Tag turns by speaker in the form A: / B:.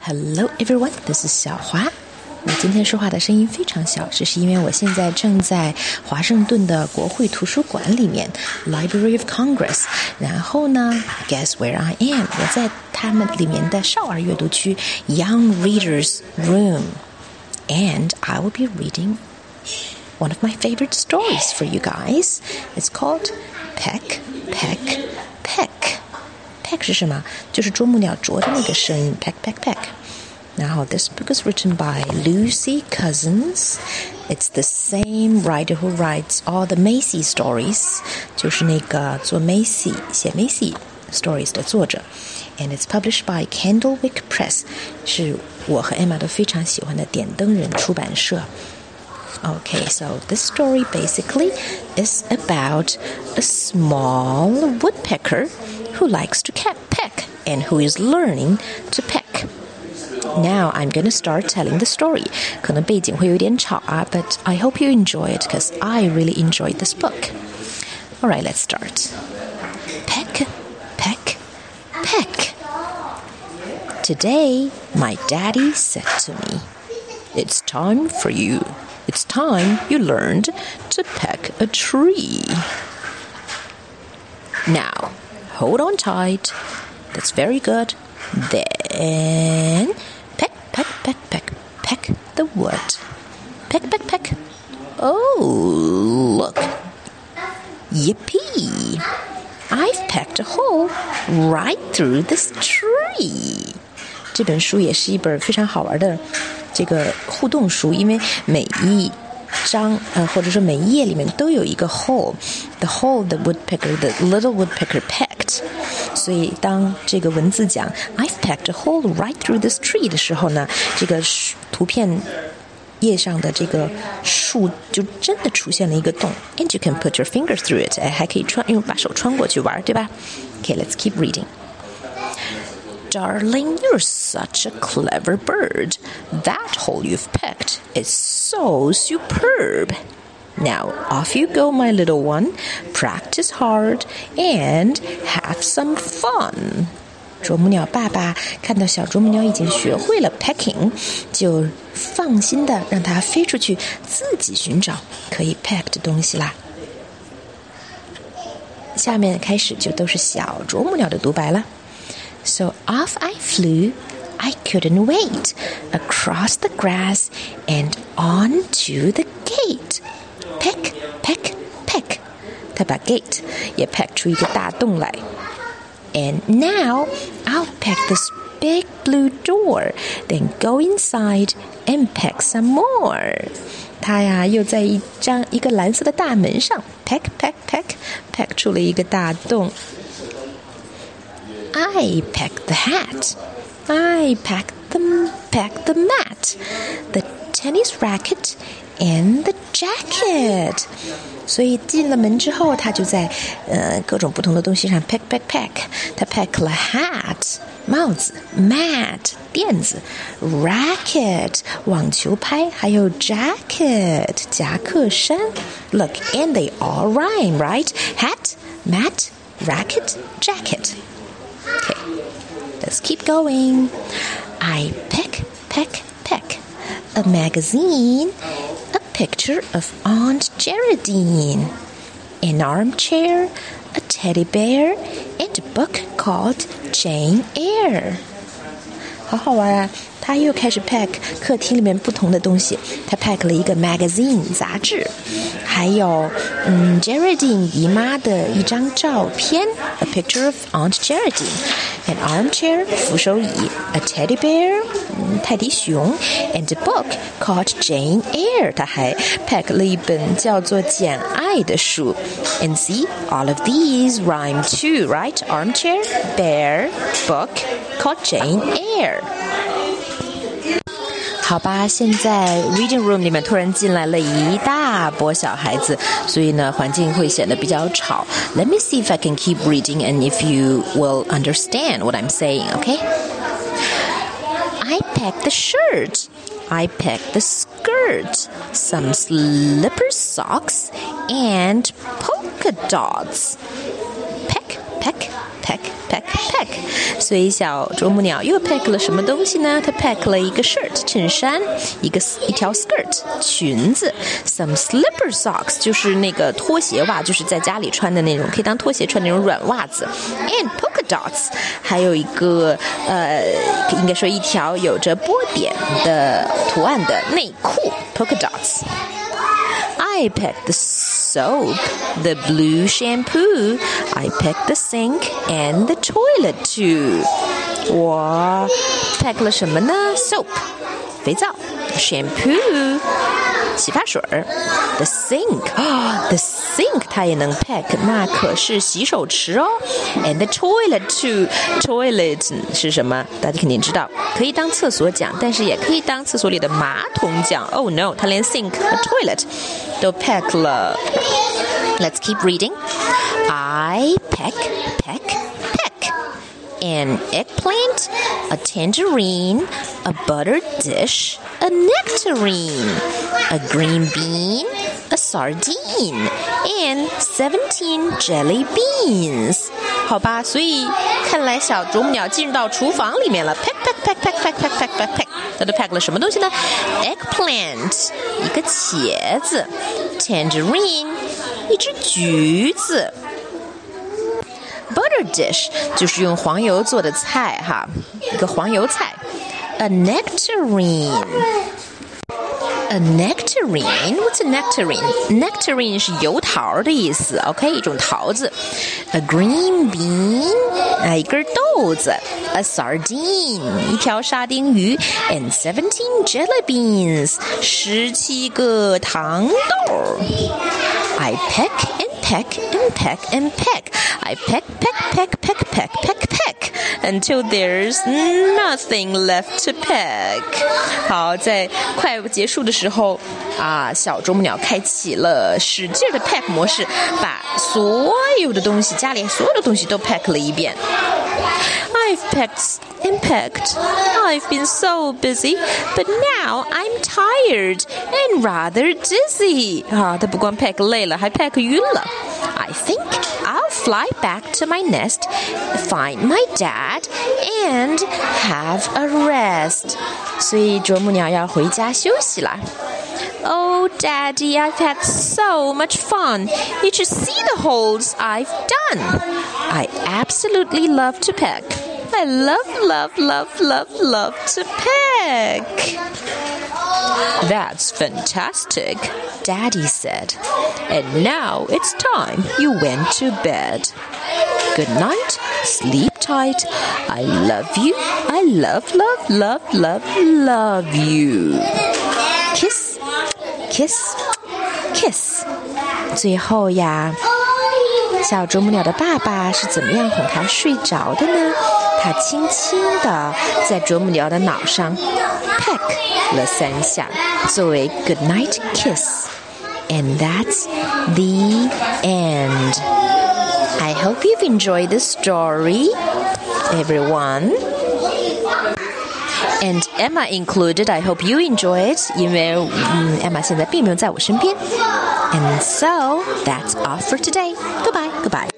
A: Hello everyone, this is 小华。我今天说话的声音非常小，这是因为我现在正在华盛顿的国会图书馆里面 （Library of Congress）。然后呢，Guess where I am？我在他们里面的少儿阅读区 （Young Readers Room）。And I will be reading one of my favorite stories for you guys. It's called Peck, Peck, Peck. pack 是什么？就是啄木鸟啄的那个声音，pack pack pack。然后，this book is written by Lucy Cousins. It's the same writer who writes all the Maisy stories，就是那个做 Maisy 写 Maisy stories 的作者。And it's published by Candlewick Press，是我和 Emma 都非常喜欢的点灯人出版社。Okay, so this story basically is about a small woodpecker who likes to peck and who is learning to peck. Now I'm going to start telling the story. 可能背景会有点吵啊, but I hope you enjoy it because I really enjoyed this book. All right, let's start. Peck, peck, peck. Today, my daddy said to me, It's time for you. It's time you learned to peck a tree. Now, hold on tight. That's very good. Then, peck, peck, peck, peck, peck the wood. Peck, peck, peck. Oh, look. Yippee! I've pecked a hole right through this tree. 这本书也是一本非常好玩的 这个互动书，因为每一章呃或者说每一页里面都有一个 hole，the hole the woodpecker the little woodpecker pecked。所以当这个文字讲 I've pecked a hole right through this tree 的时候呢，这个图片页上的这个树就真的出现了一个洞，and you can put your fingers through it，哎，还可以穿用把手穿过去玩，对吧？Okay，let's keep reading. Darling, you're such a clever bird. That hole you've pecked is so superb. Now, off you go, my little one. Practice hard and have some fun. 啄木鸟爸爸看到小啄木鸟已经学会了 pecking，就放心的让它飞出去，自己寻找可以 peck 的东西啦。下面开始就都是小啄木鸟的独白了。 so off I flew. I couldn't wait. Across the grass and on to the gate. Peck, peck, peck. 他把 gate 也 peck 出一个大洞来。And now I'll peck this big blue door, then go inside and peck some more. 他呀，又在一张一个蓝色的大门上 peck peck peck peck 出了一个大洞。 I packed the hat. I packed the packed the mat, the tennis racket, and the jacket. 所以进了门之后，他就在呃各种不同的东西上 pack pack pack。他 pack 了 hat 帽子，mat 垫子，racket 网球拍，还有 jacket 夹克衫。Look, and they all rhyme, right? Hat, mat, racket, jacket. Okay, let's keep going. I peck, peck, peck. A magazine, a picture of Aunt Geraldine, an armchair, a teddy bear, and a book called Jane Eyre. 好好玩啊！他又开始 pack 客厅里面不同的东西。他 pack 了一个 magazine 杂志，还有嗯 Geraldine 姨妈的一张照片，a picture of Aunt Jaredine Geraldine，an armchair 扶手椅，a teddy bear 泰迪熊，and a book called Jane Eyre。他还 pack 了一本叫做《简爱》的书。And see all of these rhyme too, right? Armchair, bear, book called Jane Eyre. 好吧，现在 reading room 里面突然进来了一大波小孩子，所以呢，环境会显得比较吵。Let me see if I can keep reading and if you will understand what I'm saying, okay? I packed the shirt. I packed the skirt, some slipper socks, and polka dots. Peck, peck, peck, peck, peck。所以小啄木鸟又 peck 了什么东西呢？它 peck 了一个 shirt 衬衫，一个一条 skirt 裙子，some slipper socks 就是那个拖鞋袜，就是在家里穿的那种，可以当拖鞋穿那种软袜子，and polka dots 还有一个呃，应该说一条有着波点的图案的内裤，polka dots。I picked the soap, the blue shampoo. I picked the sink and the toilet too. 我 pack 了什么呢？soap，肥皂；shampoo， 洗发水儿；the sink，啊，the sink 它也能 pack，那可是洗手池哦。And the toilet too，toilet 是什么？大家肯定知道，可以当厕所讲，但是也可以当厕所里的马桶讲。Oh no，它连 sink 和 toilet 都 pack 了。Let's keep reading. I peck, peck, peck. An eggplant, a tangerine, a buttered dish, a nectarine, a green bean, a sardine, and seventeen jelly beans. 好吧，所以看来小啄木鸟进入到厨房里面了。Peck peck peck peck peck peck peck peck peck，它都 peck 了什么东西呢？Eggplant，一个茄子；tangerine，一只橘子。Butter dish 就是用黄油做的菜哈，一个黄油菜。 A nectarine。A nectarine? What's a nectarine? Nectarine 是油桃的意思，OK，一种桃子。A green bean 啊，一根豆子。A sardine 一条沙丁鱼。And seventeen jelly beans 十七个糖豆。I peck and peck and peck and peck. I peck, peck, peck, peck, peck, peck, peck Until there's nothing left to pack 好，在快结束的时候啊，小啄木鸟开启了使劲的 pack 模式，把所有的东西，家里所有的东西都 pack 了一遍。I've pecked and pecked. I've been so busy, but now I'm tired and rather dizzy. 啊，它不光 peck 累了，还 peck 晕了。I think I'll fly back to my nest, find my dad, and have a rest. 所以啄木鸟要回家休息啦。Oh, Daddy, I've had so much fun. You should see the holes I've done. I absolutely love to peck. I love, love, love, love, love to peck. That's fantastic, Daddy said. And now it's time you went to bed. Good night, sleep tight. I love you. I love, love, love, love, love you. Kiss, kiss, kiss. 最后呀， 小啄木鸟的爸爸是怎么样哄它睡着的呢？他轻轻地在啄木鸟的脑上 peck 了三下，作为 good night kiss。And that's the end. I hope you've enjoyed the story, everyone. And Emma included. I hope you enjoy it. 因为嗯，Emma 现在并没有在我身边。 And so that's all for today. Goodbye. Goodbye.